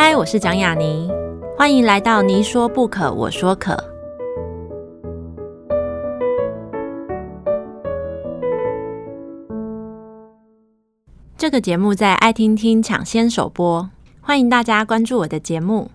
嗨，我是蒋雅妮，欢迎来到你说不可，我说可。这个节目在爱听听抢先首播，欢迎大家关注我的节目。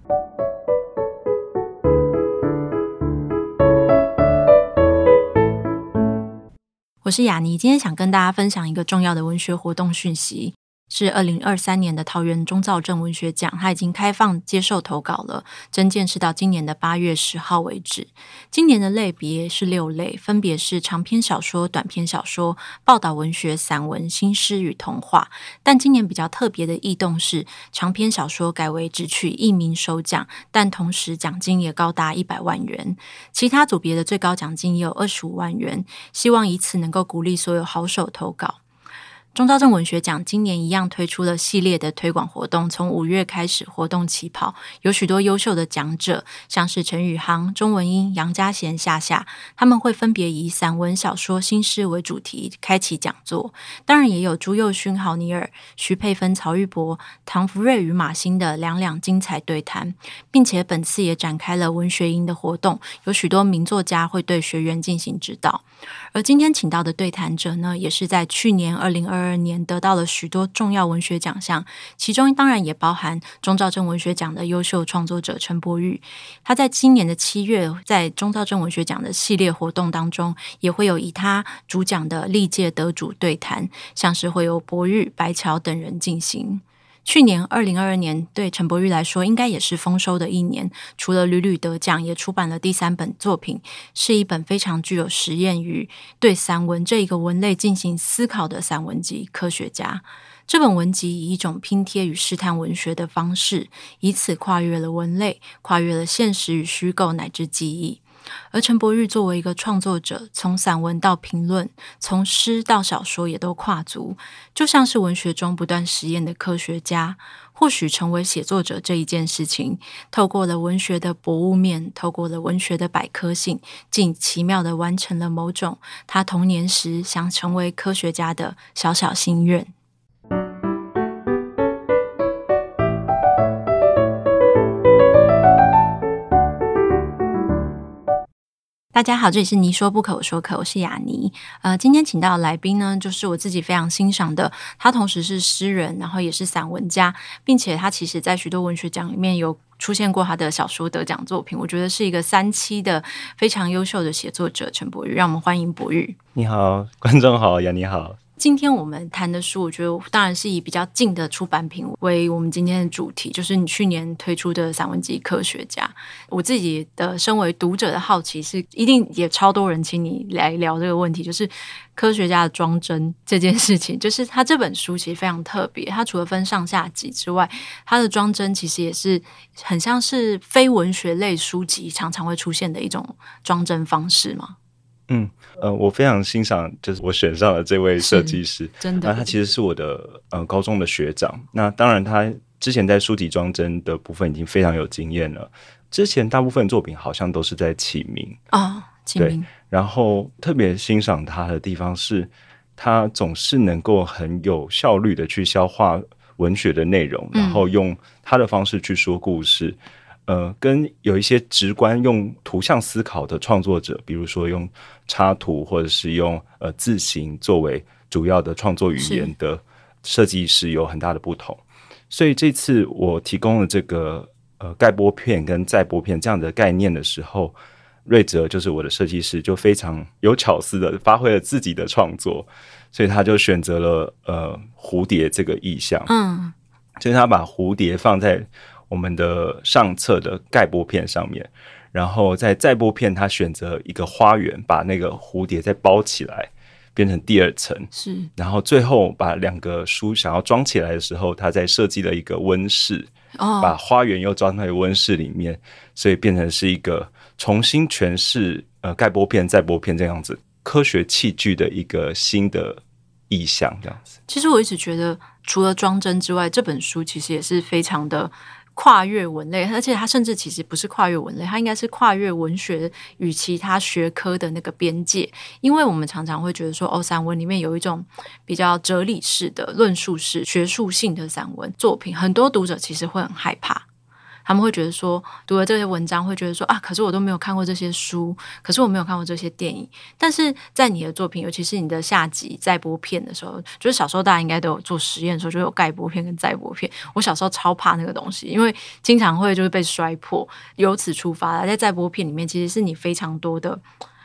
我是雅妮，今天想跟大家分享一个重要的文学活动讯息。是二零二三年的桃园中造政文学奖，它已经开放接受投稿了。征件是到今年的八月十号为止。今年的类别是六类，分别是长篇小说、短篇小说、报道文学、散文、新诗与童话。但今年比较特别的异动是，长篇小说改为只取一名首奖，但同时奖金也高达一百万元。其他组别的最高奖金也有二十五万元。希望以此能够鼓励所有好手投稿。钟肇政文学奖今年一样推出了系列的推广活动，从五月开始活动起跑，有许多优秀的讲者，像是陈宇航、钟文英、杨家贤、夏夏，他们会分别以散文、小说、新诗为主题开启讲座。当然，也有朱佑勋、郝尼尔、徐佩芬、曹玉博、唐福瑞与马欣的两两精彩对谈，并且本次也展开了文学营的活动，有许多名作家会对学员进行指导。而今天请到的对谈者呢，也是在去年二零二二年得到了许多重要文学奖项，其中当然也包含中兆政文学奖的优秀创作者陈柏宇。他在今年的七月，在中兆政文学奖的系列活动当中，也会有以他主讲的历届得主对谈，像是会有柏玉、白桥等人进行。去年二零二二年对陈柏宇来说，应该也是丰收的一年。除了屡屡得奖，也出版了第三本作品，是一本非常具有实验与对散文这一个文类进行思考的散文集《科学家》。这本文集以一种拼贴与试探文学的方式，以此跨越了文类，跨越了现实与虚构，乃至记忆。而陈柏宇作为一个创作者，从散文到评论，从诗到小说，也都跨足，就像是文学中不断实验的科学家。或许成为写作者这一件事情，透过了文学的博物面，透过了文学的百科性，竟奇妙地完成了某种他童年时想成为科学家的小小心愿。大家好，这里是你说不可，我说可，我是雅尼。呃，今天请到的来宾呢，就是我自己非常欣赏的，他同时是诗人，然后也是散文家，并且他其实在许多文学奖里面有出现过他的小说得奖作品。我觉得是一个三期的非常优秀的写作者陈博宇，让我们欢迎博宇。你好，观众好，雅尼好。今天我们谈的书，我觉得当然是以比较近的出版品为我们今天的主题，就是你去年推出的散文集《科学家》。我自己的身为读者的好奇是，一定也超多人请你来聊这个问题，就是科学家的装帧这件事情。就是他这本书其实非常特别，它除了分上下集之外，它的装帧其实也是很像是非文学类书籍常常会出现的一种装帧方式嘛。嗯，呃，我非常欣赏，就是我选上了这位设计师，真的，那他其实是我的呃高中的学长。那当然，他之前在书籍装帧的部分已经非常有经验了。之前大部分作品好像都是在起名啊，哦，起名。对，然后特别欣赏他的地方是，他总是能够很有效率的去消化文学的内容，然后用他的方式去说故事。嗯呃，跟有一些直观用图像思考的创作者，比如说用插图或者是用呃字形作为主要的创作语言的设计师有很大的不同。所以这次我提供了这个呃盖玻片跟载玻片这样的概念的时候，瑞哲就是我的设计师，就非常有巧思的发挥了自己的创作，所以他就选择了呃蝴蝶这个意象，嗯，所以他把蝴蝶放在。我们的上册的盖玻片上面，然后在载玻片，他选择一个花园，把那个蝴蝶再包起来，变成第二层。是，然后最后把两个书想要装起来的时候，他在设计了一个温室，哦，把花园又装在温室里面，所以变成是一个重新诠释呃盖玻片、载玻片这样子科学器具的一个新的意象，这样子。其实我一直觉得，除了装帧之外，这本书其实也是非常的。跨越文类，而且它甚至其实不是跨越文类，它应该是跨越文学与其他学科的那个边界。因为我们常常会觉得说，哦，散文里面有一种比较哲理式的论述式、学术性的散文作品，很多读者其实会很害怕。他们会觉得说，读了这些文章会觉得说啊，可是我都没有看过这些书，可是我没有看过这些电影。但是在你的作品，尤其是你的下集再播片的时候，就是小时候大家应该都有做实验的时候，就有盖播片跟再播片。我小时候超怕那个东西，因为经常会就是被摔破。由此出发，在再播片里面，其实是你非常多的。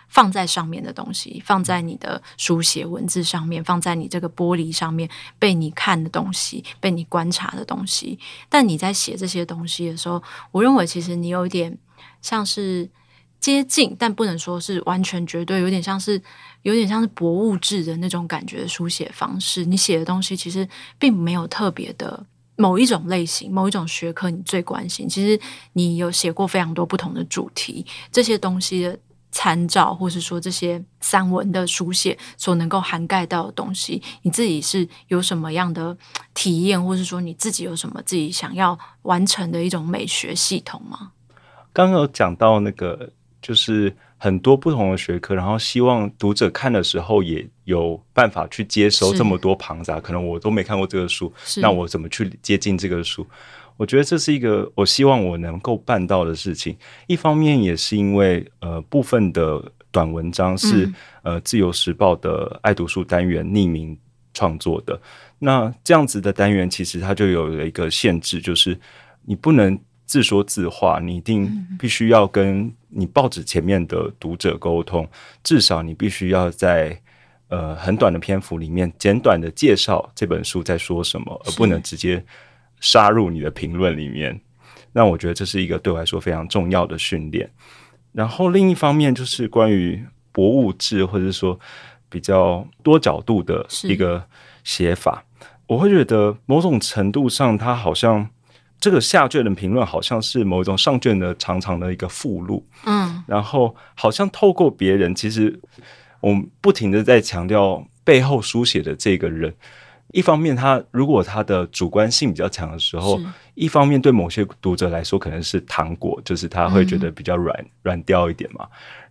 放在上面的东西，放在你的书写文字上面，放在你这个玻璃上面，被你看的东西，被你观察的东西。但你在写这些东西的时候，我认为其实你有一点像是接近，但不能说是完全绝对，有点像是有点像是博物志的那种感觉的书写方式。你写的东西其实并没有特别的某一种类型、某一种学科你最关心。其实你有写过非常多不同的主题，这些东西的。参照，或是说这些散文的书写所能够涵盖到的东西，你自己是有什么样的体验，或是说你自己有什么自己想要完成的一种美学系统吗？刚刚有讲到那个，就是很多不同的学科，然后希望读者看的时候也有办法去接收这么多庞杂，可能我都没看过这个书，那我怎么去接近这个书？我觉得这是一个我希望我能够办到的事情。一方面也是因为呃部分的短文章是、嗯、呃自由时报的爱读书单元匿名创作的。那这样子的单元其实它就有了一个限制，就是你不能自说自话，你一定必须要跟你报纸前面的读者沟通，至少你必须要在呃很短的篇幅里面简短的介绍这本书在说什么，而不能直接。杀入你的评论里面，那我觉得这是一个对我来说非常重要的训练。然后另一方面就是关于博物志，或者说比较多角度的一个写法，我会觉得某种程度上，它好像这个下卷的评论好像是某一种上卷的长长的一个附录。嗯，然后好像透过别人，其实我们不停的在强调背后书写的这个人。一方面，他如果他的主观性比较强的时候，一方面对某些读者来说可能是糖果，就是他会觉得比较软软掉一点嘛。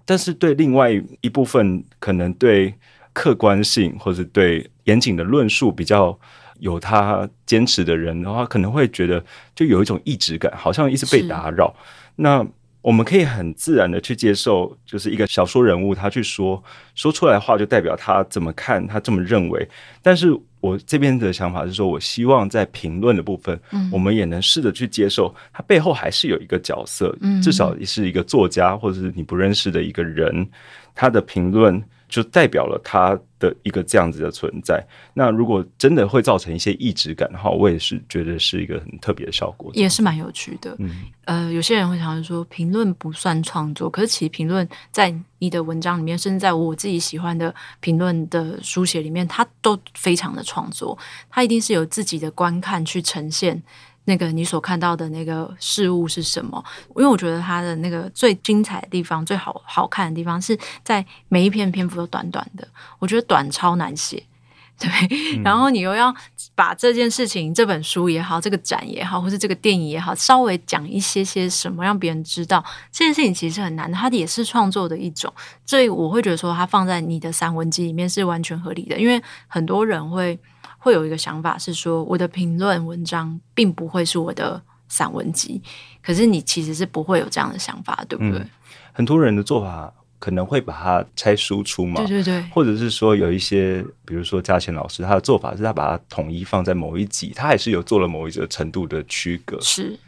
但是对另外一部分，可能对客观性或者对严谨的论述比较有他坚持的人的话，可能会觉得就有一种意志感，好像一直被打扰。那我们可以很自然的去接受，就是一个小说人物他去说说出来的话，就代表他怎么看，他这么认为。但是我这边的想法是说，我希望在评论的部分，我们也能试着去接受，他背后还是有一个角色，至少是一个作家，或者是你不认识的一个人，他的评论。就代表了他的一个这样子的存在。那如果真的会造成一些异质感的话，我也是觉得是一个很特别的效果，也是蛮有趣的。嗯，呃，有些人会想说，评论不算创作，可是其实评论在你的文章里面，甚至在我自己喜欢的评论的书写里面，它都非常的创作。它一定是有自己的观看去呈现。那个你所看到的那个事物是什么？因为我觉得它的那个最精彩的地方、最好好看的地方是在每一篇篇幅都短短的。我觉得短超难写，对。嗯、然后你又要把这件事情、这本书也好、这个展也好，或是这个电影也好，稍微讲一些些什么，让别人知道这件事情其实很难的。它也是创作的一种，所以我会觉得说，它放在你的散文集里面是完全合理的，因为很多人会。会有一个想法是说，我的评论文章并不会是我的散文集，可是你其实是不会有这样的想法，对不对？嗯，很多人的做法可能会把它拆输出嘛，对对对，或者是说有一些，比如说嘉贤老师，他的做法是他把它统一放在某一集，他还是有做了某一个程度的区隔，是。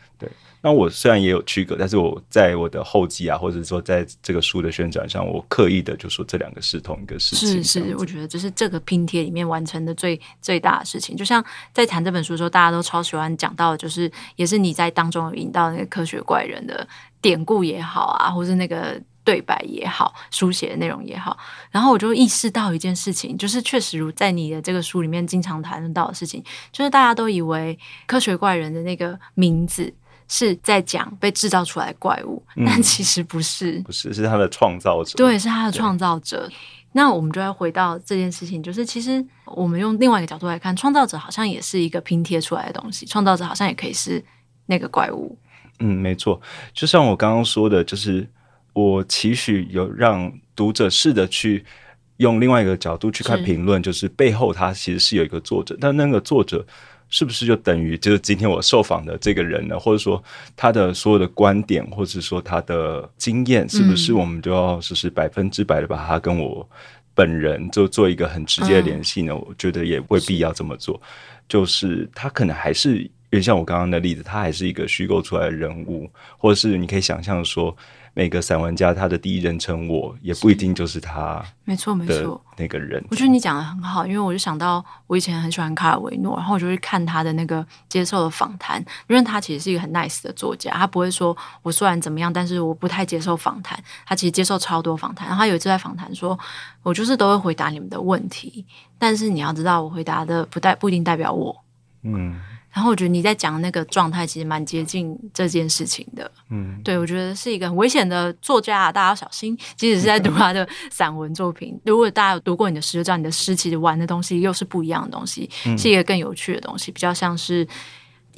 那我虽然也有区隔，但是我在我的后记啊，或者说在这个书的宣传上，我刻意的就说这两个是同一个事情。是是，我觉得这是这个拼贴里面完成的最最大的事情。就像在谈这本书的时候，大家都超喜欢讲到，就是也是你在当中有引到那个科学怪人的典故也好啊，或是那个对白也好，书写的内容也好。然后我就意识到一件事情，就是确实如在你的这个书里面经常谈论到的事情，就是大家都以为科学怪人的那个名字。是在讲被制造出来的怪物，但其实不是，嗯、不是，是他的创造者。对，是他的创造者。那我们就要回到这件事情，就是其实我们用另外一个角度来看，创造者好像也是一个拼贴出来的东西，创造者好像也可以是那个怪物。嗯，没错。就像我刚刚说的，就是我期许有让读者试着去用另外一个角度去看评论，就是背后他其实是有一个作者，但那个作者。是不是就等于就是今天我受访的这个人呢？或者说他的所有的观点，或者说他的经验，是不是我们就要就是百分之百的把他跟我本人就做一个很直接的联系呢？嗯、我觉得也未必要这么做。就是他可能还是，因为像我刚刚的例子，他还是一个虚构出来的人物，或者是你可以想象说。每个散文家他的第一人称我也不一定就是他，没错没错，那个人。我觉得你讲的很好，因为我就想到我以前很喜欢卡尔维诺，然后我就去看他的那个接受的访谈，因为他其实是一个很 nice 的作家，他不会说我虽然怎么样，但是我不太接受访谈。他其实接受超多访谈，然后他有一次在访谈说，我就是都会回答你们的问题，但是你要知道，我回答的不代不一定代表我，嗯。然后我觉得你在讲那个状态其实蛮接近这件事情的，嗯，对，我觉得是一个很危险的作家啊，大家要小心。即使是在读他的散文作品，嗯、如果大家有读过你的诗，就知道你的诗其实玩的东西又是不一样的东西，嗯、是一个更有趣的东西，比较像是。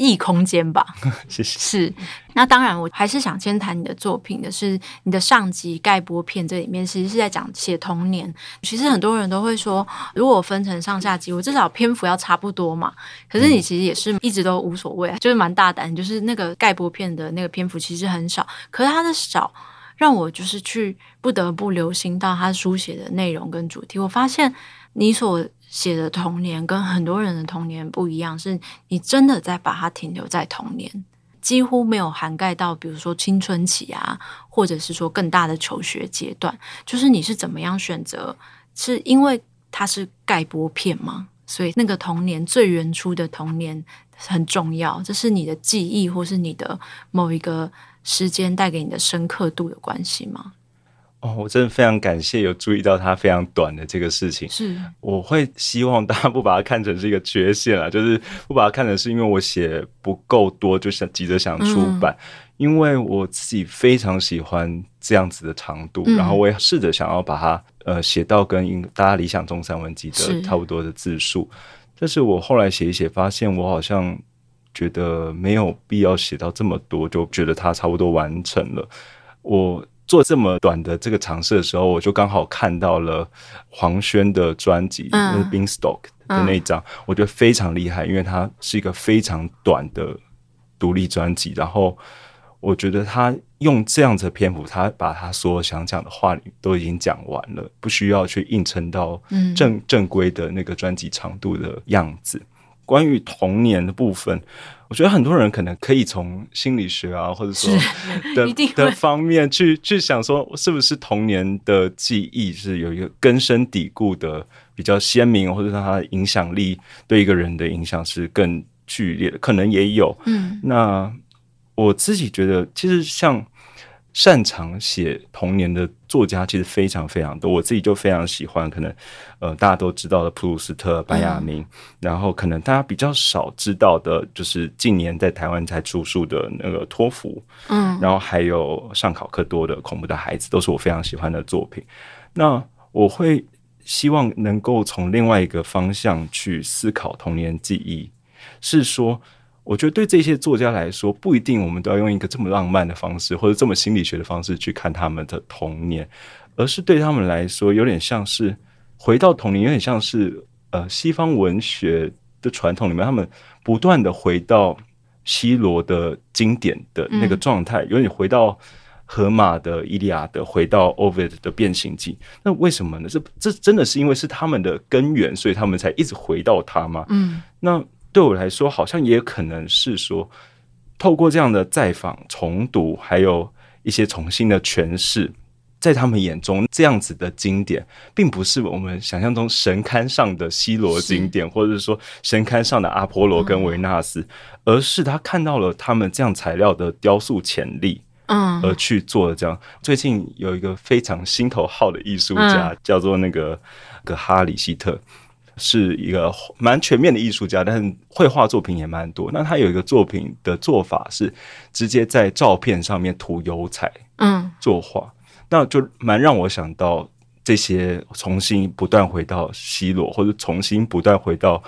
异空间吧，谢谢。是，那当然，我还是想先谈你的作品的是你的上集盖波片，这里面其实是在讲写童年。其实很多人都会说，如果分成上下集，我至少篇幅要差不多嘛。可是你其实也是一直都无所谓，就是蛮大胆，就是那个盖波片的那个篇幅其实很少，可是它的少让我就是去不得不留心到他书写的内容跟主题。我发现你所写的童年跟很多人的童年不一样，是你真的在把它停留在童年，几乎没有涵盖到，比如说青春期啊，或者是说更大的求学阶段。就是你是怎么样选择？是因为它是盖播片吗？所以那个童年最原初的童年很重要，这是你的记忆，或是你的某一个时间带给你的深刻度有关系吗？哦，我真的非常感谢有注意到它非常短的这个事情。是，我会希望大家不把它看成是一个缺陷啊，就是不把它看成是因为我写不够多，就想急着想出版。嗯、因为我自己非常喜欢这样子的长度，嗯、然后我也试着想要把它呃写到跟大家理想中散文集的差不多的字数。是，但是我后来写一写，发现我好像觉得没有必要写到这么多，就觉得它差不多完成了。我。做这么短的这个尝试的时候，我就刚好看到了黄轩的专辑，嗯、就是 Beanstalk 的那一张，嗯、我觉得非常厉害，因为它是一个非常短的独立专辑。然后我觉得他用这样子的篇幅，他把他所有想讲的话都已经讲完了，不需要去硬撑到正、嗯、正规的那个专辑长度的样子。关于童年的部分，我觉得很多人可能可以从心理学啊，或者说的 的方面去去想说，是不是童年的记忆是有一个根深蒂固的比较鲜明，或者说它的影响力对一个人的影响是更剧烈的，可能也有。嗯，那我自己觉得，其实像。擅长写童年的作家其实非常非常多，我自己就非常喜欢。可能呃，大家都知道的普鲁斯特、白雅明，嗯、然后可能大家比较少知道的，就是近年在台湾才出书的那个托福，嗯，然后还有上考克多的《恐怖的孩子》，都是我非常喜欢的作品。那我会希望能够从另外一个方向去思考童年记忆，是说。我觉得对这些作家来说，不一定我们都要用一个这么浪漫的方式，或者这么心理学的方式去看他们的童年，而是对他们来说，有点像是回到童年，有点像是呃西方文学的传统里面，他们不断的回到希罗的经典的那个状态，有点回到荷马的《伊利亚德》，回到 Ovid 的《变形记》。那为什么呢？这这真的是因为是他们的根源，所以他们才一直回到他吗？嗯，那。对我来说，好像也可能是说，透过这样的再访、重读，还有一些重新的诠释，在他们眼中，这样子的经典，并不是我们想象中神龛上的希罗经典，或者是说神龛上的阿波罗跟维纳斯，嗯、而是他看到了他们这样材料的雕塑潜力，嗯，而去做的这样。最近有一个非常心头好的艺术家，嗯、叫做那个格哈里希特。是一个蛮全面的艺术家，但是绘画作品也蛮多。那他有一个作品的做法是直接在照片上面涂油彩，嗯，作画，那就蛮让我想到这些重新不断回到希罗或者重新不断回到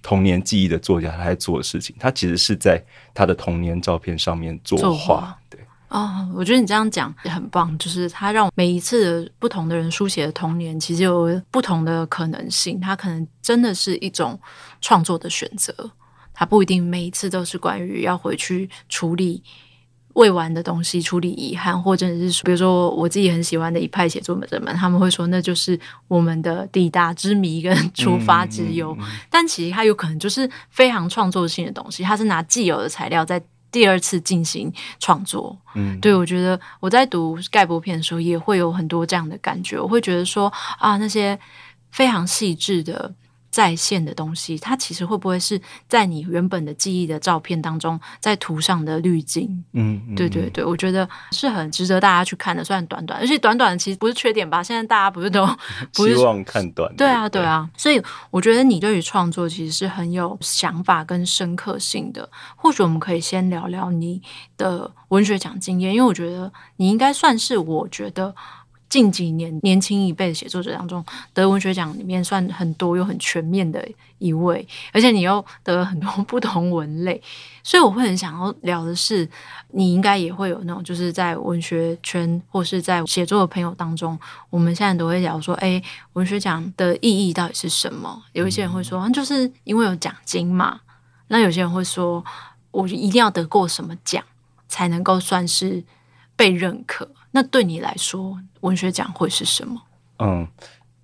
童年记忆的作家他在做的事情。他其实是在他的童年照片上面作画，对。哦，我觉得你这样讲也很棒，就是他让每一次不同的人书写的童年，其实有不同的可能性。他可能真的是一种创作的选择，它不一定每一次都是关于要回去处理未完的东西，处理遗憾，或者是比如说我自己很喜欢的一派写作者们，他们会说那就是我们的抵达之谜跟出发之忧。嗯嗯嗯、但其实它有可能就是非常创作性的东西，它是拿既有的材料在第二次进行创作。嗯，对，我觉得我在读盖博片的时候也会有很多这样的感觉，我会觉得说啊，那些非常细致的。再现的东西，它其实会不会是在你原本的记忆的照片当中，在图上的滤镜？嗯，嗯，对对对，我觉得是很值得大家去看的。虽然短短，而且短短的其实不是缺点吧？现在大家不是都 不是希望看短？对啊，对啊。所以我觉得你对于创作其实是很有想法跟深刻性的。或许我们可以先聊聊你的文学奖经验，因为我觉得你应该算是我觉得。近几年年轻一辈的写作者当中，得文学奖里面算很多又很全面的一位，而且你又得了很多不同文类，所以我会很想要聊的是，你应该也会有那种就是在文学圈或是在写作的朋友当中，我们现在都会聊说，哎，文学奖的意义到底是什么？有一些人会说，就是因为有奖金嘛。那有些人会说，我一定要得过什么奖才能够算是被认可。那对你来说，文学奖会是什么？嗯，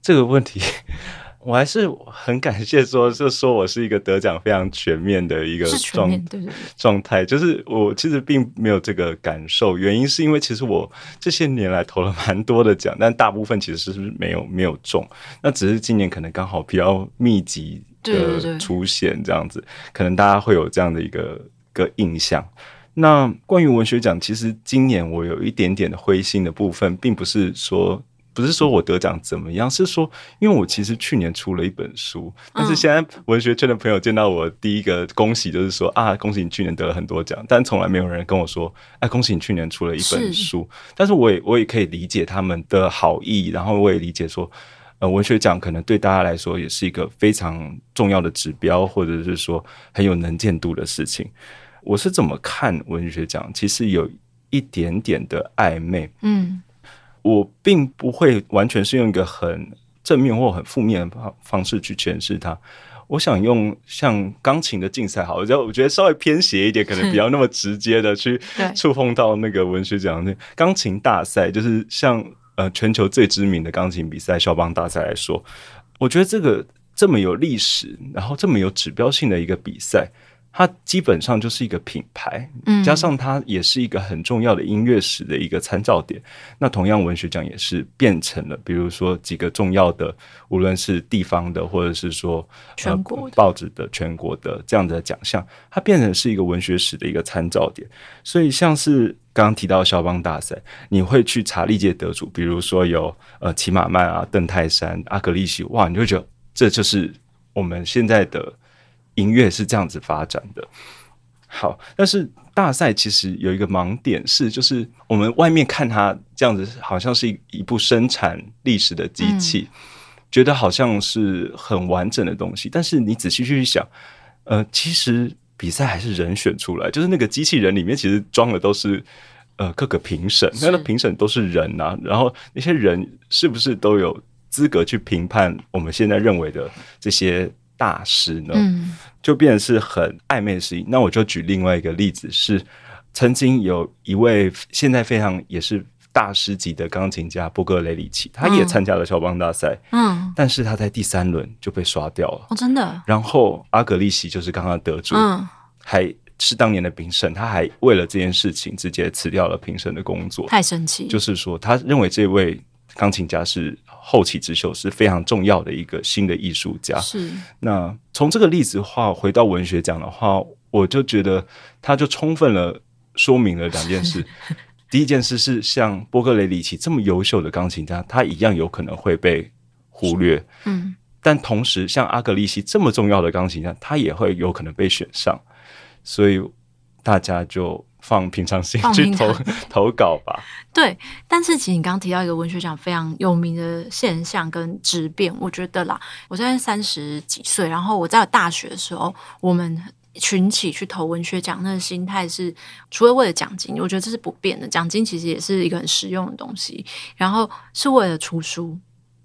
这个问题我还是很感谢说，就说我是一个得奖非常全面的一个状状态。就是我其实并没有这个感受，原因是因为其实我这些年来投了蛮多的奖，但大部分其实是没有没有中。那只是今年可能刚好比较密集的出现这样子，对对对，可能大家会有这样的一个个印象。那关于文学奖，其实今年我有一点点的灰心的部分，并不是说不是说我得奖怎么样，是说因为我其实去年出了一本书，但是现在文学圈的朋友见到我第一个恭喜就是说啊，恭喜你去年得了很多奖，但从来没有人跟我说哎，恭喜你去年出了一本书。是但是我也我也可以理解他们的好意，然后我也理解说，呃，文学奖可能对大家来说也是一个非常重要的指标，或者是说很有能见度的事情。我是怎么看文学奖？其实有一点点的暧昧。嗯，我并不会完全是用一个很正面或很负面的方方式去诠释它。我想用像钢琴的竞赛，好，我觉得我觉得稍微偏斜一点，可能比较那么直接的去触碰到那个文学奖。那钢琴大赛就是像呃全球最知名的钢琴比赛——肖邦大赛来说，我觉得这个这么有历史，然后这么有指标性的一个比赛。它基本上就是一个品牌，加上它也是一个很重要的音乐史的一个参照点。嗯、那同样，文学奖也是变成了，比如说几个重要的，无论是地方的，或者是说全国报纸的全国的这样的奖项，它变成是一个文学史的一个参照点。所以，像是刚刚提到肖邦大赛，你会去查历届得主，比如说有呃齐马曼啊、邓泰山、阿格利西，哇，你会觉得这就是我们现在的。音乐是这样子发展的，好，但是大赛其实有一个盲点是，就是我们外面看它这样子，好像是一一部生产历史的机器，嗯、觉得好像是很完整的东西。但是你仔细去想，呃，其实比赛还是人选出来，就是那个机器人里面其实装的都是呃各个评审，那个评审都是人啊，然后那些人是不是都有资格去评判我们现在认为的这些？大师呢，就变得是很暧昧的事情。嗯、那我就举另外一个例子，是曾经有一位现在非常也是大师级的钢琴家波格雷里奇，他也参加了肖邦大赛，嗯，但是他在第三轮就被刷掉了。哦，真的。然后阿格利西就是刚刚得主，嗯，还是当年的评审，他还为了这件事情直接辞掉了评审的工作，太神奇。就是说，他认为这位。钢琴家是后起之秀，是非常重要的一个新的艺术家。是。那从这个例子的话，回到文学奖的话，我就觉得他就充分了说明了两件事。第一件事是，像波格雷里奇这么优秀的钢琴家，他一样有可能会被忽略。嗯。但同时，像阿格利西这么重要的钢琴家，他也会有可能被选上。所以大家就。放平常心去投 投稿吧。对，但是其实你刚刚提到一个文学奖非常有名的现象跟质变，我觉得啦，我现在三十几岁，然后我在大学的时候，我们群起去投文学奖，那个心态是除了为了奖金，我觉得这是不变的。奖金其实也是一个很实用的东西，然后是为了出书。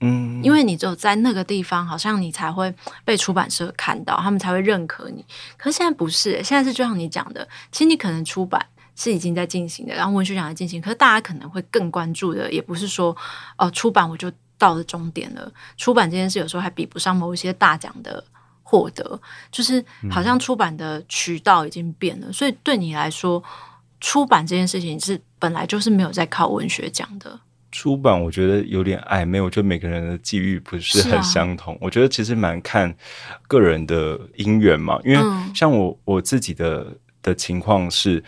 嗯，因为你只有在那个地方，好像你才会被出版社看到，他们才会认可你。可是现在不是，现在是就像你讲的，其实你可能出版是已经在进行的，然后文学奖在进行，可是大家可能会更关注的，也不是说哦、呃，出版我就到了终点了。出版这件事有时候还比不上某一些大奖的获得，就是好像出版的渠道已经变了，嗯、所以对你来说，出版这件事情是本来就是没有在靠文学奖的。出版我觉得有点暧昧，我觉得每个人的际遇不是很相同。啊、我觉得其实蛮看个人的因缘嘛，因为像我我自己的的情况是，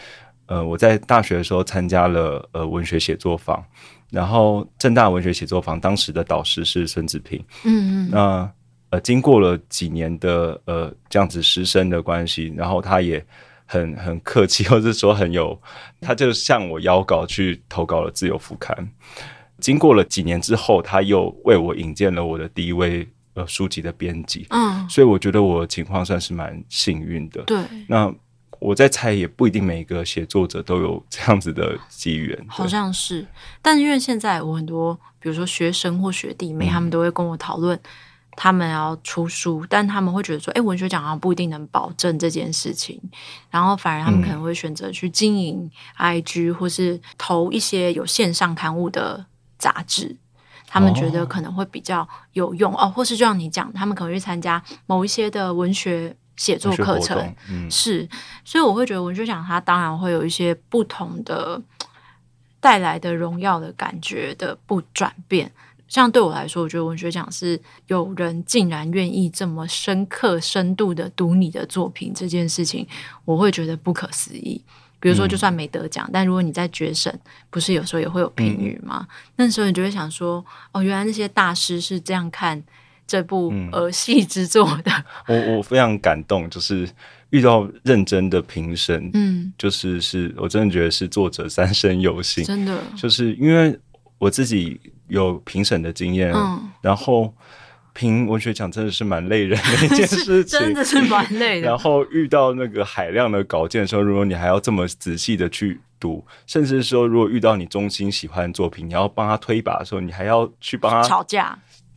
呃，我在大学的时候参加了呃文学写作坊，然后正大文学写作坊当时的导师是孙子平，嗯嗯，那呃经过了几年的呃这样子师生的关系，然后他也很很客气，或者说很有，他就向我邀稿去投稿了自由副刊。经过了几年之后，他又为我引荐了我的第一位呃书籍的编辑，嗯，所以我觉得我的情况算是蛮幸运的。对，那我在猜，也不一定每一个写作者都有 这样子的机缘，好像是。但因为现在我很多，比如说学生或学弟妹，他们都会跟我讨论，他们要出书，嗯、但他们会觉得说，哎，文学奖好像不一定能保证这件事情，然后反而他们可能会选择去经营 IG，或是投一些有线上刊物的。杂志，他们觉得可能会比较有用。哦，哦，或是就像你讲，他们可能去参加某一些的文学写作课程，嗯、是，所以我会觉得文学奖它当然会有一些不同的带来的荣耀的感觉的不转变。像对我来说，我觉得文学奖是有人竟然愿意这么深刻、深度的读你的作品这件事情，我会觉得不可思议。比如说，就算没得奖，嗯、但如果你在决审，不是有时候也会有评语吗？嗯、那时候你就会想说，哦，原来那些大师是这样看这部儿戏之作的。嗯、我我非常感动，就是遇到认真的评审，嗯，就是是我真的觉得是作者三生有幸，真的，就是因为我自己有评审的经验，嗯，然后。评文学奖真的是蛮累人的一件事情，真的是蛮累的。然后遇到那个海量的稿件的时候，如果你还要这么仔细的去读，甚至说如果遇到你衷心喜欢的作品，你要帮他推一把的时候，你还要去帮他吵架。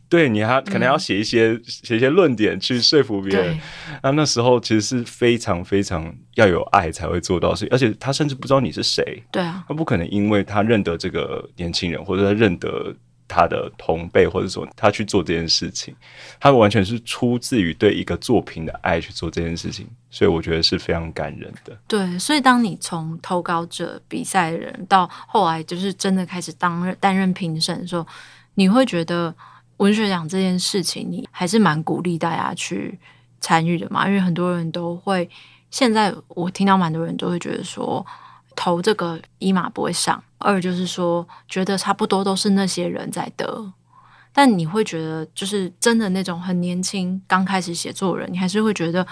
对，你还可能要写一些、嗯、写一些论点去说服别人。那那时候其实是非常非常要有爱才会做到事，而且他甚至不知道你是谁。对啊，他不可能因为他认得这个年轻人，或者他认得。他的同辈，或者说他去做这件事情，他完全是出自于对一个作品的爱去做这件事情，所以我觉得是非常感人的。对，所以当你从投稿者、比赛人到后来就是真的开始当担任评审的时候，你会觉得文学奖这件事情，你还是蛮鼓励大家去参与的嘛？因为很多人都会，现在我听到蛮多人都会觉得说。投这个一码不会上，二就是说觉得差不多都是那些人在得，但你会觉得就是真的那种很年轻刚开始写作人，你还是会觉得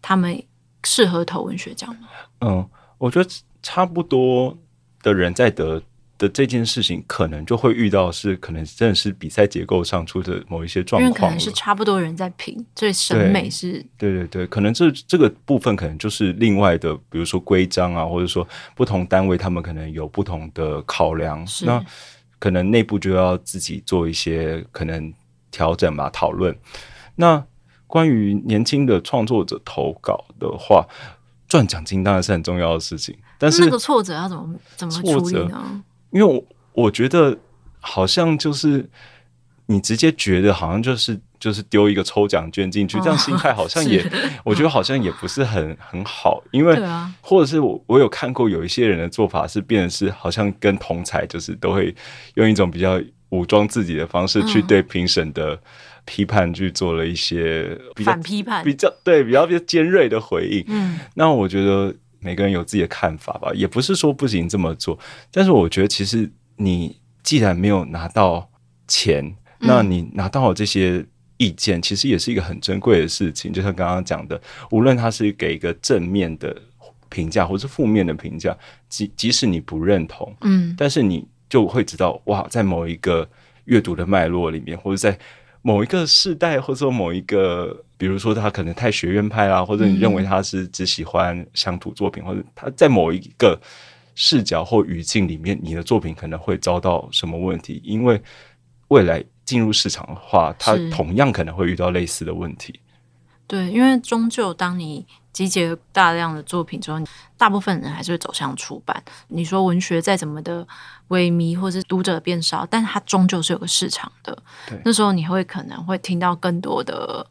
他们适合投文学奖吗？嗯，我觉得差不多的人在得。的这件事情，可能就会遇到是可能真的是比赛结构上出的某一些状况，因为可能是差不多人在评，所以审美是对，对对对，可能这这个部分可能就是另外的，比如说规章啊，或者说不同单位他们可能有不同的考量，那可能内部就要自己做一些可能调整吧，讨论。那关于年轻的创作者投稿的话，赚奖金当然是很重要的事情，但是那个挫折要怎么怎么处理呢？因为我我觉得好像就是你直接觉得好像就是就是丢一个抽奖券进去，哦、这样心态好像也，是我觉得好像也不是很很好。因为或者是我我有看过有一些人的做法是变成是好像跟同才就是都会用一种比较武装自己的方式去对评审的批判去做了一些比较反批判，比较对比较比较尖锐的回应。嗯，那我觉得。每个人有自己的看法吧，也不是说不行这么做。但是我觉得，其实你既然没有拿到钱，嗯、那你拿到了这些意见，其实也是一个很珍贵的事情。就像刚刚讲的，无论他是给一个正面的评价，或是负面的评价，即即使你不认同，嗯，但是你就会知道，哇，在某一个阅读的脉络里面，或者在某一个世代，或者说某一个。比如说他可能太学院派啦，或者你认为他是只喜欢乡土作品，嗯、或者他在某一个视角或语境里面，你的作品可能会遭到什么问题？因为未来进入市场的话，他同样可能会遇到类似的问题。对，因为终究当你集结大量的作品之后，大部分人还是会走向出版。你说文学再怎么的萎靡，或是读者变少，但它终究是有个市场的。对，那时候你会可能会听到更多的。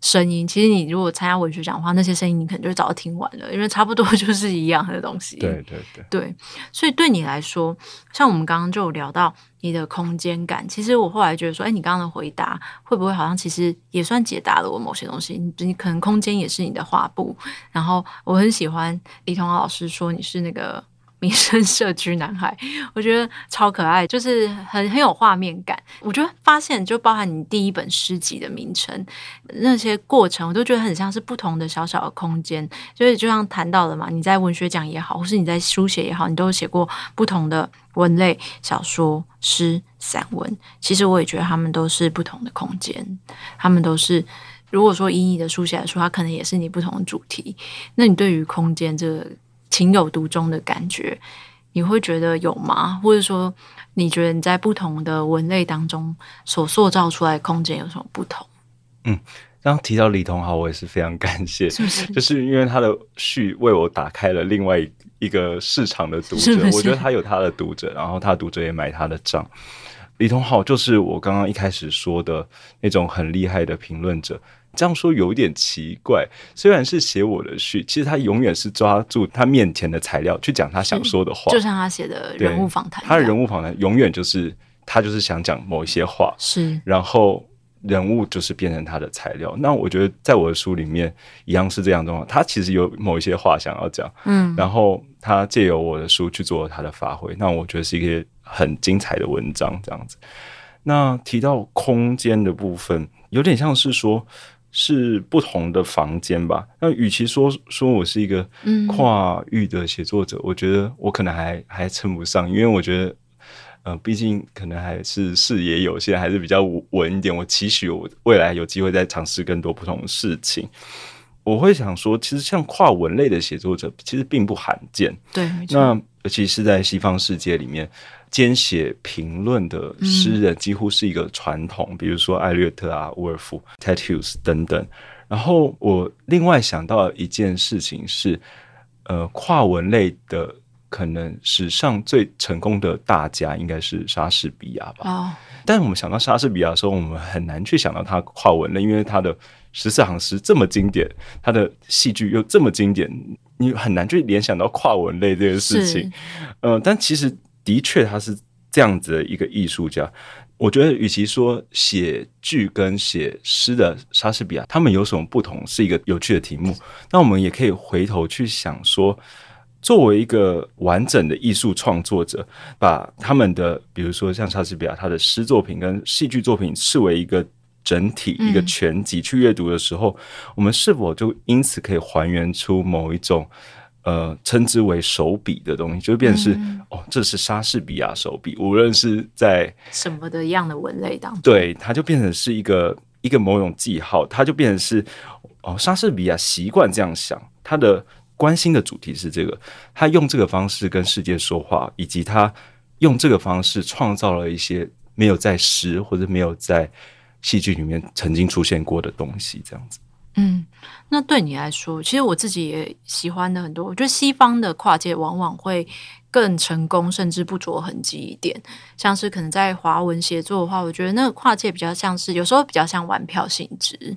声音，其实你如果参加文学奖的话，那些声音你可能就早就听完了，因为差不多 就是一样的东西。对对对，对，所以对你来说，像我们刚刚就有聊到你的空间感，其实我后来觉得说，哎，你刚刚的回答会不会好像其实也算解答了我某些东西？你你可能空间也是你的画布，然后我很喜欢李彤老师说你是那个。民生社区男孩，我觉得超可爱，就是很很有画面感。我觉得发现就包含你第一本诗集的名称，那些过程我都觉得很像是不同的小小的空间。所以就像谈到了嘛，你在文学奖也好，或是你在书写也好，你都写过不同的文类，小说、诗、散文。其实我也觉得他们都是不同的空间，他们都是。如果说以你的书写来说，它可能也是你不同的主题。那你对于空间这个？情有独钟的感觉，你会觉得有吗？或者说，你觉得你在不同的文类当中所塑造出来的空间有什么不同？嗯，刚刚提到李同豪，我也是非常感谢，是不是？就是因为他的序为我打开了另外一个市场的读者，是是？我觉得他有他的读者，然后他的读者也买他的账。李同豪就是我刚刚一开始说的那种很厉害的评论者。这样说有点奇怪，虽然是写我的序，其实他永远是抓住他面前的材料去讲他想说的话，就像他写的人物访谈，他的人物访谈永远就是他就是想讲某一些话，是，然后人物就是变成他的材料。那我觉得在我的书里面一样是这样的话，他其实有某一些话想要讲，嗯，然后他借由我的书去做他的发挥，那我觉得是一个很精彩的文章，这样子。那提到空间的部分，有点像是说。是不同的房间吧？那与其说说我是一个跨域的写作者，嗯、我觉得我可能还还称不上，因为我觉得，呃，毕竟可能还是视野有限，还是比较稳一点。我期许我未来有机会再尝试更多不同的事情。我会想说，其实像跨文类的写作者，其实并不罕见。对，那尤其是在西方世界里面。兼写评论的诗人几乎是一个传统，嗯、比如说艾略特啊、沃尔夫、Hughes 等等。然后我另外想到一件事情是，呃，跨文类的可能史上最成功的大家应该是莎士比亚吧。哦、但是我们想到莎士比亚的时候，我们很难去想到他跨文类，因为他的十四行诗这么经典，他的戏剧又这么经典，你很难去联想到跨文类这件事情。嗯、呃，但其实。的确，他是这样子的一个艺术家。我觉得，与其说写剧跟写诗的莎士比亚，他们有什么不同，是一个有趣的题目。那我们也可以回头去想说，作为一个完整的艺术创作者，把他们的，比如说像莎士比亚，他的诗作品跟戏剧作品视为一个整体、一个全集去阅读的时候，嗯、我们是否就因此可以还原出某一种？呃，称之为手笔的东西，就变成是、嗯、哦，这是莎士比亚手笔。无论是在什么的样的文类当中，对，它就变成是一个一个某种记号，它就变成是哦，莎士比亚习惯这样想，他的关心的主题是这个，他用这个方式跟世界说话，以及他用这个方式创造了一些没有在诗或者没有在戏剧里面曾经出现过的东西，这样子。嗯，那对你来说，其实我自己也喜欢的很多。我觉得西方的跨界往往会更成功，甚至不着痕迹一点。像是可能在华文写作的话，我觉得那个跨界比较像是有时候比较像玩票性质。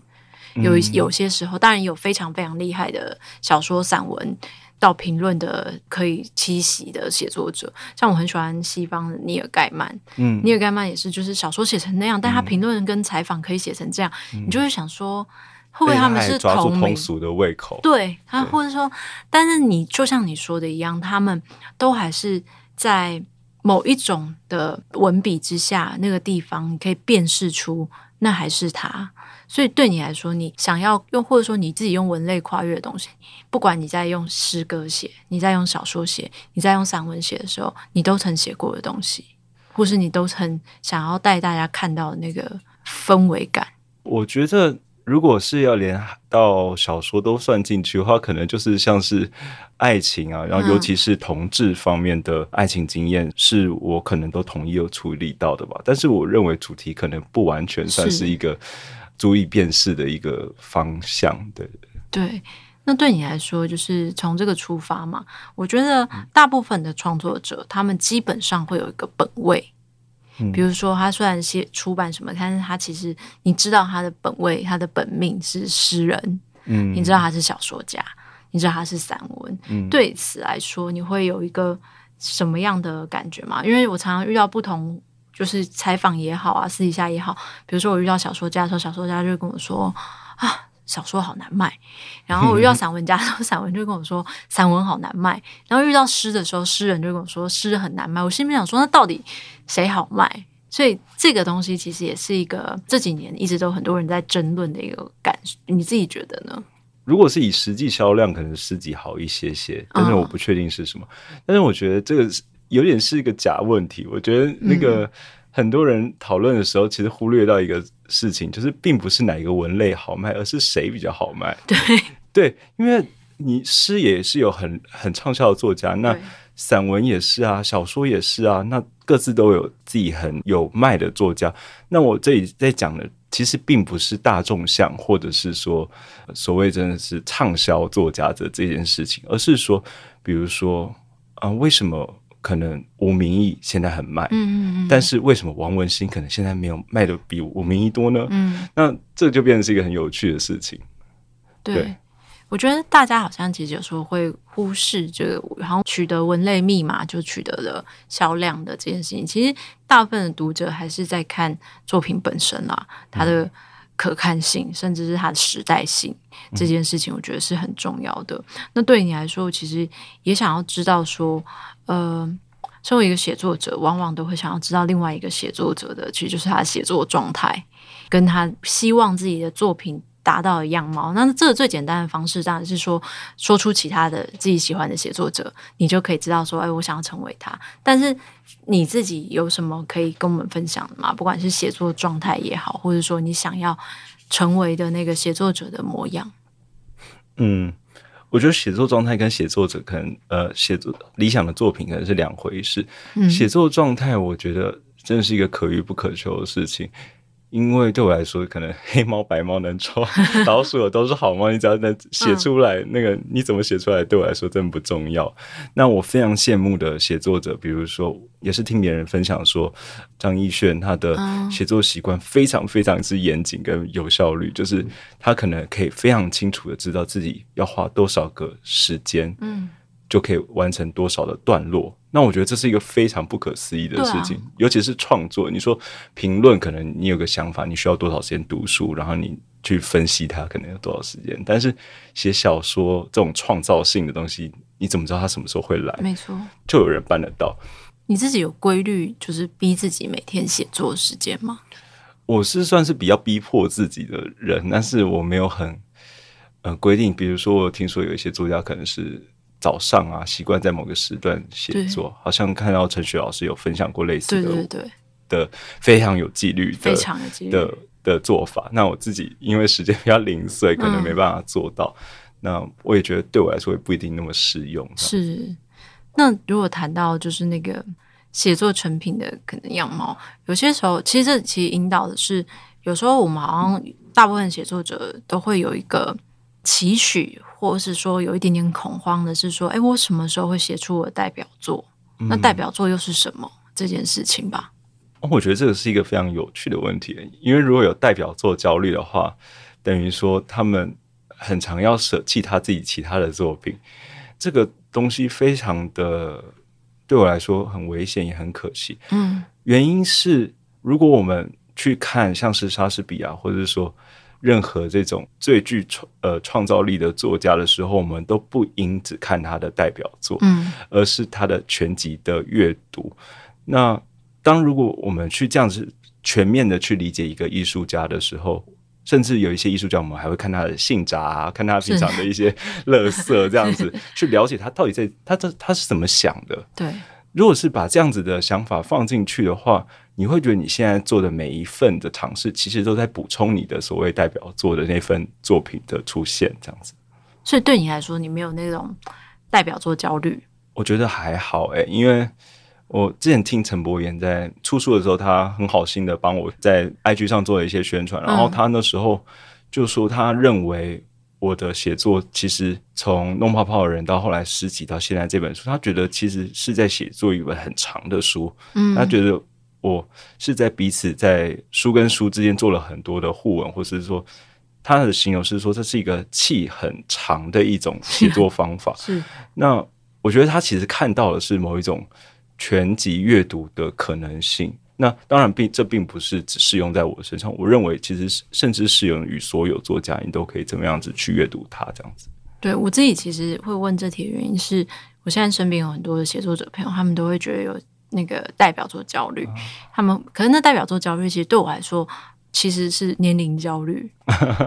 有有些时候，当然有非常非常厉害的小说、散文到评论的可以栖息的写作者。像我很喜欢西方的尼尔盖曼，嗯，尼尔盖曼也是，就是小说写成那样，但他评论跟采访可以写成这样，你就会想说。会不会他们是抓住通俗的胃口？对，他或者说，但是你就像你说的一样，他们都还是在某一种的文笔之下，那个地方你可以辨识出那还是他。所以对你来说，你想要用或者说你自己用文类跨越的东西，不管你在用诗歌写，你在用小说写，你在用散文写的时候，你都曾写过的东西，或是你都曾想要带大家看到的那个氛围感。我觉得。如果是要连到小说都算进去的话，可能就是像是爱情啊，然后尤其是同志方面的爱情经验，是我可能都同意有处理到的吧。但是我认为主题可能不完全算是一个足以辨识的一个方向。对对，那对你来说，就是从这个出发嘛？我觉得大部分的创作者，他们基本上会有一个本位。比如说，他虽然写出版什么，但是他其实你知道他的本位，他的本命是诗人，嗯，你知道他是小说家，你知道他是散文，嗯，对此来说，你会有一个什么样的感觉吗？因为我常常遇到不同，就是采访也好啊，私底下也好，比如说我遇到小说家的时候，小说家就会跟我说啊。小说好难卖，然后我遇到散文家的时候，散文就跟我说散文好难卖，然后遇到诗的时候，诗人就跟我说诗很难卖。我心里面想说，那到底谁好卖？所以这个东西其实也是一个这几年一直都很多人在争论的一个感受。你自己觉得呢？如果是以实际销量，可能诗集好一些些，但是我不确定是什么。嗯、但是我觉得这个有点是一个假问题。我觉得那个。嗯很多人讨论的时候，其实忽略到一个事情，就是并不是哪一个文类好卖，而是谁比较好卖。对对，因为你诗也是有很很畅销的作家，那散文也是啊，小说也是啊，那各自都有自己很有卖的作家。那我这里在讲的，其实并不是大众向，或者是说所谓真的是畅销作家的这件事情，而是说，比如说啊、呃，为什么？可能吴明义现在很卖，嗯嗯，但是为什么王文兴可能现在没有卖的比吴明义多呢？嗯，那这就变成是一个很有趣的事情。对，对我觉得大家好像其实有时候会忽视这个，然后取得文类密码就取得了销量的这件事情。其实大部分的读者还是在看作品本身啦，它的可看性，嗯、甚至是它的时代性这件事情，我觉得是很重要的。嗯、那对你来说，其实也想要知道说。呃，身为一个写作者，往往都会想要知道另外一个写作者的，其实就是他的写作状态，跟他希望自己的作品达到的样貌。那这个最简单的方式，当然是说说出其他的自己喜欢的写作者，你就可以知道说，哎，我想要成为他。但是你自己有什么可以跟我们分享的吗？不管是写作状态也好，或者说你想要成为的那个写作者的模样，嗯。我觉得写作状态跟写作者可能，呃，写作理想的作品可能是两回事。嗯，写作状态，我觉得真的是一个可遇不可求的事情。因为对我来说，可能黑猫白猫能抓，老鼠的都是好猫。你只要能写出来，嗯、那个你怎么写出来，对我来说真的不重要。那我非常羡慕的写作者，比如说，也是听别人分享说，张艺轩他的写作习惯非常非常之严谨跟有效率，就是他可能可以非常清楚的知道自己要花多少个时间，嗯。就可以完成多少的段落？那我觉得这是一个非常不可思议的事情，啊、尤其是创作。你说评论，可能你有个想法，你需要多少时间读书，然后你去分析它，可能有多少时间。但是写小说这种创造性的东西，你怎么知道它什么时候会来？没错，就有人办得到。你自己有规律，就是逼自己每天写作时间吗？我是算是比较逼迫自己的人，但是我没有很呃规定。比如说，我听说有一些作家可能是。早上啊，习惯在某个时段写作，好像看到陈雪老师有分享过类似的，对对对的非常有纪律的、非常有纪律的的做法。那我自己因为时间比较零碎，可能没办法做到。嗯、那我也觉得对我来说也不一定那么适用。是。那如果谈到就是那个写作成品的可能样貌，有些时候其实这其实引导的是，有时候我们好像大部分写作者都会有一个期许。或者是说有一点点恐慌的是说，哎，我什么时候会写出我的代表作？嗯、那代表作又是什么这件事情吧？我觉得这个是一个非常有趣的问题，因为如果有代表作焦虑的话，等于说他们很常要舍弃他自己其他的作品，这个东西非常的对我来说很危险，也很可惜。嗯，原因是如果我们去看像是莎士比亚，或者是说。任何这种最具创呃创造力的作家的时候，我们都不应只看他的代表作，嗯，而是他的全集的阅读。那当如果我们去这样子全面的去理解一个艺术家的时候，甚至有一些艺术家，我们还会看他的信札啊，看他平常的一些乐色，这样子去了解他到底在他这他是怎么想的。对，如果是把这样子的想法放进去的话，你会觉得你现在做的每一份的尝试，其实都在补充你的所谓代表作的那份作品的出现，这样子。所以对你来说，你没有那种代表作焦虑？我觉得还好诶，因为我之前听陈柏言在出书的时候，他很好心的帮我在 IG 上做了一些宣传，然后他那时候就说他认为。我的写作其实从弄泡泡的人到后来诗集到现在这本书，他觉得其实是在写作一本很长的书。嗯，他觉得我是在彼此在书跟书之间做了很多的互文，或是说他的形容是说这是一个气很长的一种写作方法。是，那我觉得他其实看到的是某一种全集阅读的可能性。那当然并这并不是只适用在我身上，我认为其实甚至适用于所有作家，你都可以怎么样子去阅读它这样子。对，我自己其实会问这题的原因是，我现在身边有很多的写作者朋友，他们都会觉得有那个代表作焦虑，啊、他们可是那代表作焦虑其实对我来说。其实是年龄焦虑，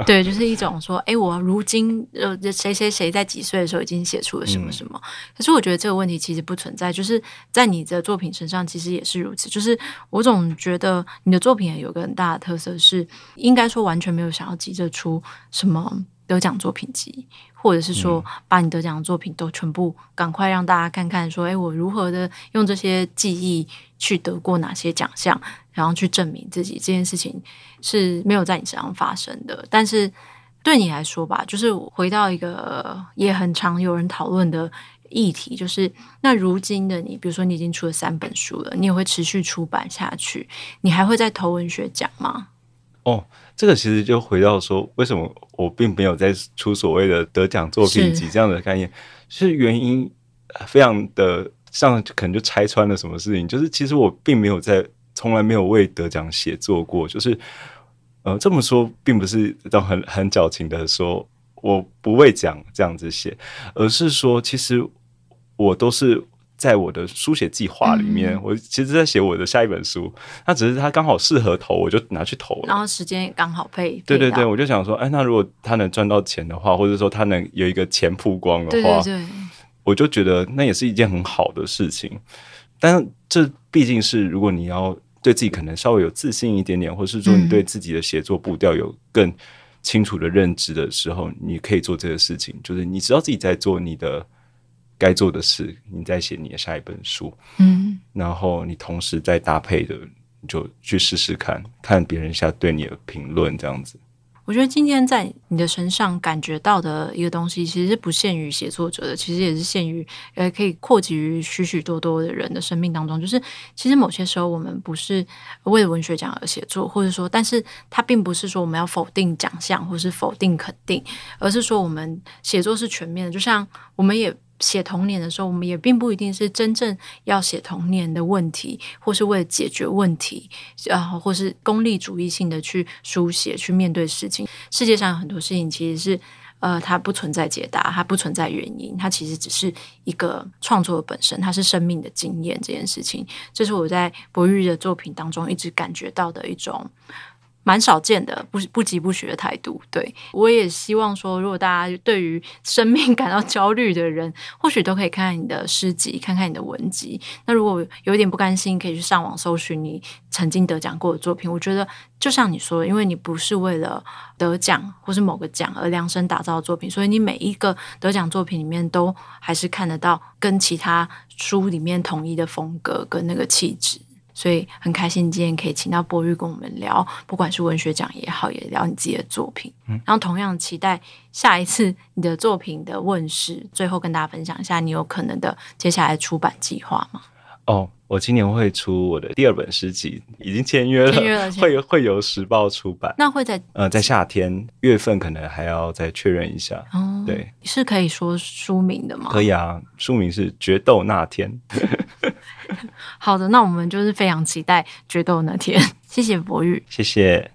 对，就是一种说，哎，我如今呃，谁谁谁在几岁的时候已经写出了什么什么。嗯、可是我觉得这个问题其实不存在，就是在你的作品身上其实也是如此。就是我总觉得你的作品有个很大的特色是，应该说完全没有想要急着出什么得奖作品集，或者是说把你得奖的作品都全部赶快让大家看看，说，哎，我如何的用这些记忆去得过哪些奖项。然后去证明自己这件事情是没有在你身上发生的，但是对你来说吧，就是回到一个也很常有人讨论的议题，就是那如今的你，比如说你已经出了三本书了，你也会持续出版下去，你还会再投文学奖吗？哦，这个其实就回到说，为什么我并没有在出所谓的得奖作品集这样的概念，是，是原因非常的像，可能就拆穿了什么事情，就是其实我并没有在。从来没有为得奖写作过，就是呃这么说，并不是这种很很矫情的说我不为奖这样子写，而是说其实我都是在我的书写计划里面，嗯、我其实在写我的下一本书，那只是它刚好适合投，我就拿去投了，然后时间也刚好配，对对对，我就想说，哎，那如果他能赚到钱的话，或者说他能有一个钱曝光的话，对对对，我就觉得那也是一件很好的事情，但这毕竟是如果你要。对自己可能稍微有自信一点点，或是说你对自己的写作步调有更清楚的认知的时候，你可以做这个事情。就是你知道自己在做你的该做的事，你在写你的下一本书，嗯，然后你同时在搭配的，你就去试试看看别人下对你的评论，这样子。我觉得今天在你的身上感觉到的一个东西，其实是不限于写作者的，其实也是限于呃，可以扩及于许许多多的人的生命当中。就是其实某些时候，我们不是为了文学奖而写作，或者说，但是它并不是说我们要否定奖项，或是否定肯定，而是说我们写作是全面的。就像我们也。写童年的时候，我们也并不一定是真正要写童年的问题，或是为了解决问题，然后或是功利主义性的去书写、去面对事情。世界上有很多事情其实是，呃，它不存在解答，它不存在原因，它其实只是一个创作本身，它是生命的经验。这件事情，这是我在博玉的作品当中一直感觉到的一种。蛮少见的，不不疾不徐的态度。对，我也希望说，如果大家对于生命感到焦虑的人，或许都可以看看你的诗集，看看你的文集。那如果有点不甘心，可以去上网搜寻你曾经得奖过的作品。我觉得，就像你说的，因为你不是为了得奖或是某个奖而量身打造的作品，所以你每一个得奖作品里面都还是看得到跟其他书里面统一的风格跟那个气质。所以很开心今天可以请到博玉跟我们聊，不管是文学奖也好，也聊你自己的作品。嗯，然后同样期待下一次你的作品的问世。最后跟大家分享一下，你有可能的接下来出版计划吗？哦，我今年会出我的第二本诗集，已经签约了，签约了，会会由时报出版。那会在呃在夏天月份可能还要再确认一下。哦，对，是可以说书名的吗？可以啊，书名是《决斗那天》。好的，那我们就是非常期待决斗那天。谢谢博玉，谢谢。